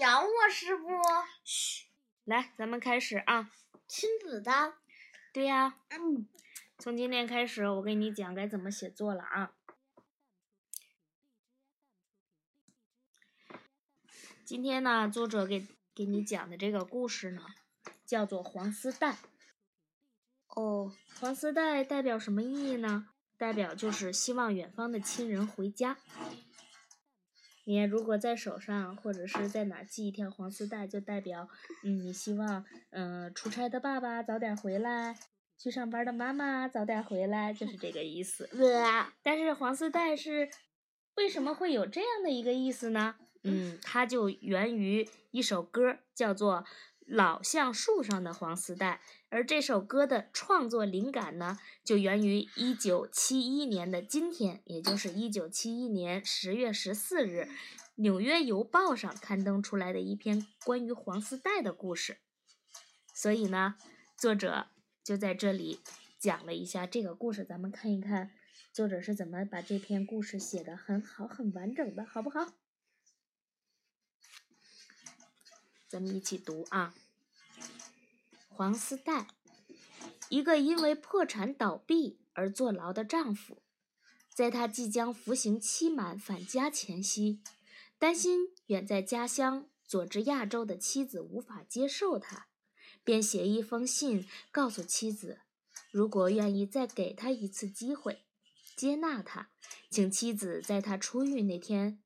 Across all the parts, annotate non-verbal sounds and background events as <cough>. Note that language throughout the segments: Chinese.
养我师傅。嘘，来，咱们开始啊。亲子的。对呀。嗯。从今天开始，我给你讲该怎么写作了啊。今天呢，作者给给你讲的这个故事呢，叫做黄丝带。哦，黄丝带代表什么意义呢？代表就是希望远方的亲人回家。你如果在手上或者是在哪系一条黄丝带，就代表嗯，你希望嗯，出差的爸爸早点回来，去上班的妈妈早点回来，就是这个意思。<laughs> 但是黄丝带是为什么会有这样的一个意思呢？嗯，它就源于一首歌，叫做。老橡树上的黄丝带，而这首歌的创作灵感呢，就源于一九七一年的今天，也就是一九七一年十月十四日，《纽约邮报》上刊登出来的一篇关于黄丝带的故事。所以呢，作者就在这里讲了一下这个故事，咱们看一看作者是怎么把这篇故事写的很好、很完整的，好不好？咱们一起读啊！黄丝带，一个因为破产倒闭而坐牢的丈夫，在他即将服刑期满返家前夕，担心远在家乡佐治亚州的妻子无法接受他，便写一封信告诉妻子，如果愿意再给他一次机会，接纳他，请妻子在他出狱那天，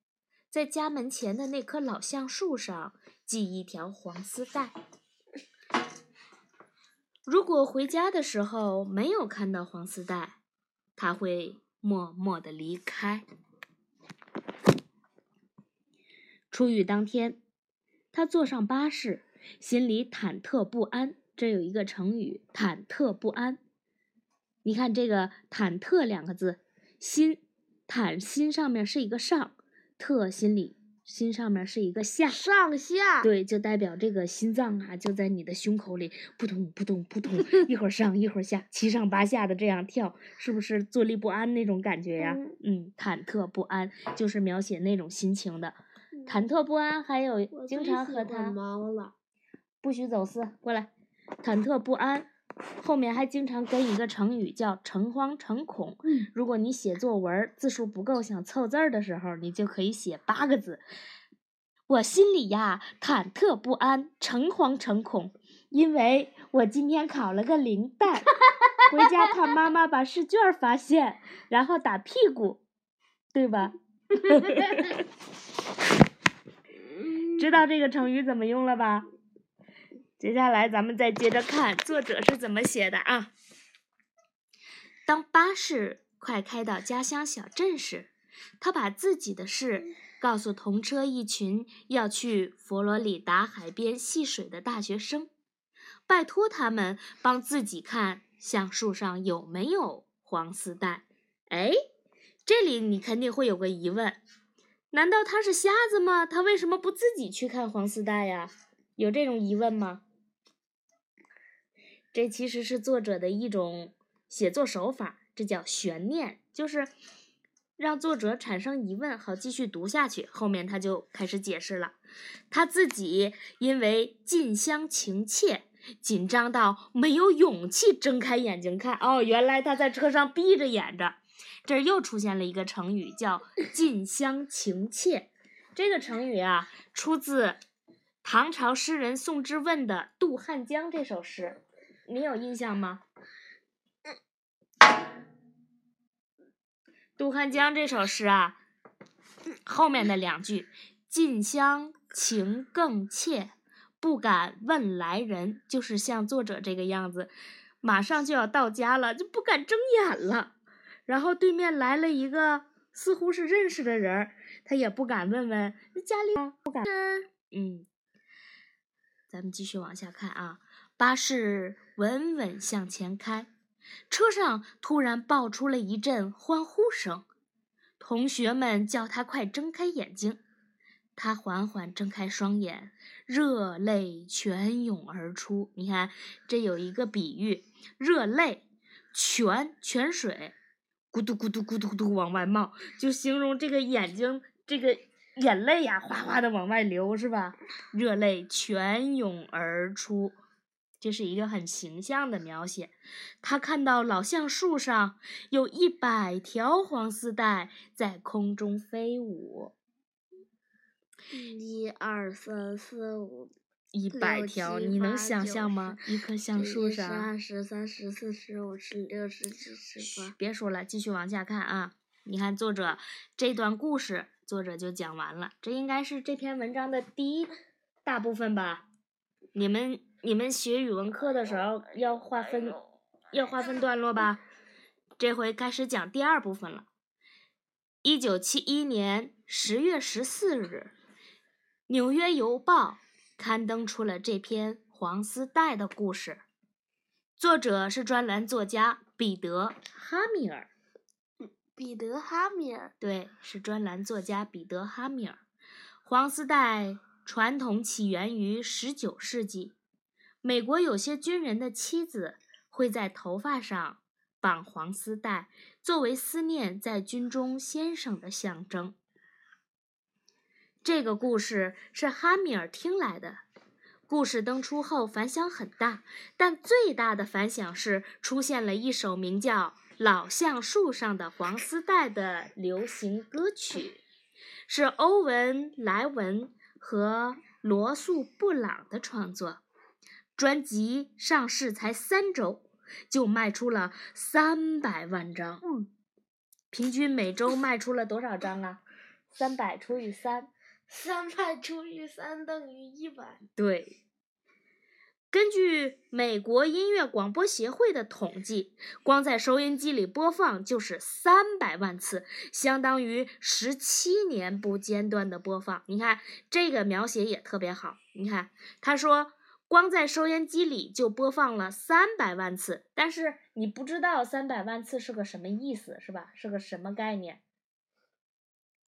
在家门前的那棵老橡树上。系一条黄丝带。如果回家的时候没有看到黄丝带，他会默默的离开。出狱当天，他坐上巴士，心里忐忑不安。这有一个成语“忐忑不安”。你看这个“忐忑”两个字，心忐心上面是一个上，特心里。心上面是一个下，上下对，就代表这个心脏啊，就在你的胸口里扑通扑通扑通，<laughs> 一会儿上一会儿下，七上八下的这样跳，是不是坐立不安那种感觉呀？嗯，忐忑不安就是描写那种心情的，忐忑不安。还有经常和他不许走私过来，忐忑不安。后面还经常跟一个成语叫“诚惶诚恐”。如果你写作文字数不够，想凑字儿的时候，你就可以写八个字：“我心里呀忐忑不安，诚惶诚恐，因为我今天考了个零蛋，<laughs> 回家怕妈妈把试卷发现，然后打屁股，对吧？” <laughs> 知道这个成语怎么用了吧？接下来，咱们再接着看作者是怎么写的啊？当巴士快开到家乡小镇时，他把自己的事告诉同车一群要去佛罗里达海边戏水的大学生，拜托他们帮自己看橡树上有没有黄丝带。哎，这里你肯定会有个疑问：难道他是瞎子吗？他为什么不自己去看黄丝带呀？有这种疑问吗？这其实是作者的一种写作手法，这叫悬念，就是让作者产生疑问，好继续读下去。后面他就开始解释了，他自己因为近乡情怯，紧张到没有勇气睁开眼睛看。哦，原来他在车上闭着眼着。这儿又出现了一个成语，叫近乡情怯。这个成语啊，出自唐朝诗人宋之问的《渡汉江》这首诗。你有印象吗？《杜汉江》这首诗啊，后面的两句“近乡情更怯，不敢问来人”，就是像作者这个样子，马上就要到家了，就不敢睁眼了。然后对面来了一个似乎是认识的人，他也不敢问问家里，不敢。嗯，咱们继续往下看啊。巴士稳稳向前开，车上突然爆出了一阵欢呼声。同学们叫他快睁开眼睛。他缓缓睁开双眼，热泪泉涌而出。你看，这有一个比喻：热泪泉泉水，咕嘟咕嘟咕嘟咕嘟往外冒，就形容这个眼睛这个眼泪呀哗哗的往外流，是吧？热泪泉涌而出，这是一个很形象的描写。他看到老橡树上有一百条黄丝带在空中飞舞，一二三四五。一百条，你能想象吗？一棵橡树上。十二十三十四十五十六十七十八。别说了，继续往下看啊！你看作者这段故事，作者就讲完了。这应该是这篇文章的第一大部分吧？你们你们学语文课的时候要划分要划分段落吧？这回开始讲第二部分了。一九七一年十月十四日，《纽约邮报》。刊登出了这篇黄丝带的故事，作者是专栏作家彼得·哈米尔。彼得·哈米尔，对，是专栏作家彼得·哈米尔。黄丝带传统起源于十九世纪，美国有些军人的妻子会在头发上绑黄丝带，作为思念在军中先生的象征。这个故事是哈米尔听来的。故事登出后反响很大，但最大的反响是出现了一首名叫《老橡树上的黄丝带》的流行歌曲，是欧文·莱文和罗素·布朗的创作。专辑上市才三周，就卖出了三百万张。平均每周卖出了多少张啊？三百除以三。三百除以三等于一百。对，根据美国音乐广播协会的统计，光在收音机里播放就是三百万次，相当于十七年不间断的播放。你看这个描写也特别好。你看，他说光在收音机里就播放了三百万次，但是你不知道三百万次是个什么意思，是吧？是个什么概念？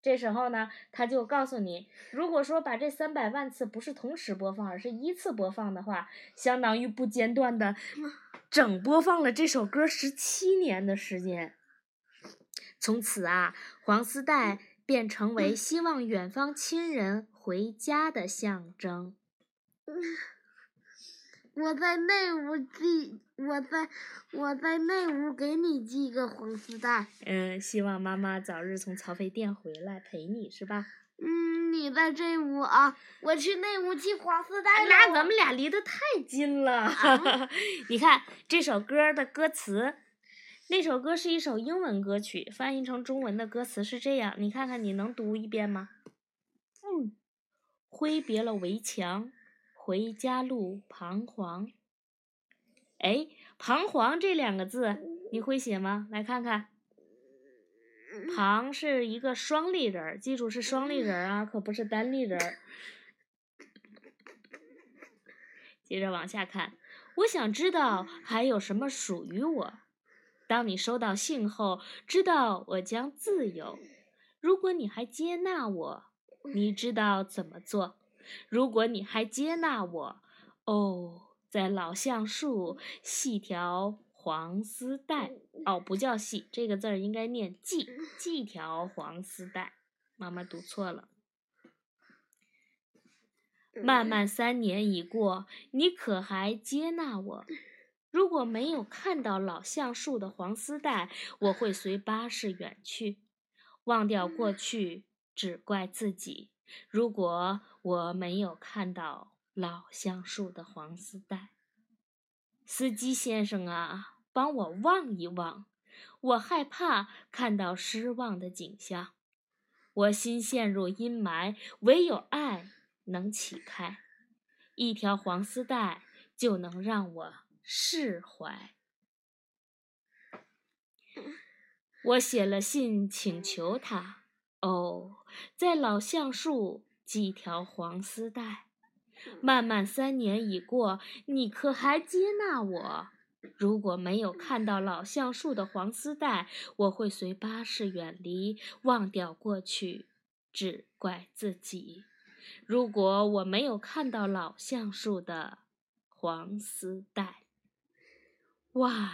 这时候呢，他就告诉你，如果说把这三百万次不是同时播放，而是依次播放的话，相当于不间断的 <laughs> 整播放了这首歌十七年的时间。从此啊，黄丝带便成为希望远方亲人回家的象征。<laughs> 我在内屋寄，我在我在内屋给你寄个黄丝带。嗯，希望妈妈早日从曹妃甸回来陪你，是吧？嗯，你在这屋啊，我去内屋寄黄丝带那咱们俩离得太近了。<laughs> 你看这首歌的歌词，那首歌是一首英文歌曲，翻译成中文的歌词是这样，你看看你能读一遍吗？嗯，挥别了围墙。回家路彷徨，哎，彷徨这两个字你会写吗？来看看，彷是一个双立人，记住是双立人啊，可不是单立人。接着往下看，我想知道还有什么属于我。当你收到信后，知道我将自由。如果你还接纳我，你知道怎么做。如果你还接纳我，哦，在老橡树系条黄丝带，哦，不叫系，这个字儿应该念系，系条黄丝带，妈妈读错了。漫漫三年已过，你可还接纳我？如果没有看到老橡树的黄丝带，我会随巴士远去，忘掉过去，只怪自己。如果我没有看到老橡树的黄丝带，司机先生啊，帮我望一望，我害怕看到失望的景象。我心陷入阴霾，唯有爱能启开，一条黄丝带就能让我释怀。我写了信请求他。哦，在老橡树系条黄丝带，漫漫三年已过，你可还接纳我？如果没有看到老橡树的黄丝带，我会随巴士远离，忘掉过去，只怪自己。如果我没有看到老橡树的黄丝带，哇！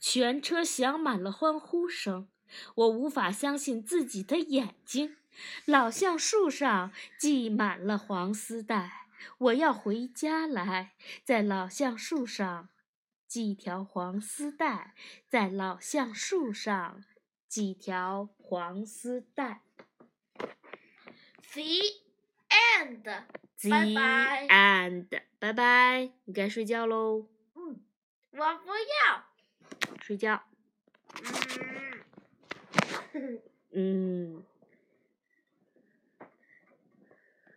全车响满了欢呼声。我无法相信自己的眼睛。老橡树上系满了黄丝带，我要回家来，在老橡树上系条黄丝带，在老橡树上系条黄丝带。The end. The 拜拜 end，拜拜，你该睡觉喽，嗯，我不要。睡觉。嗯。嗯。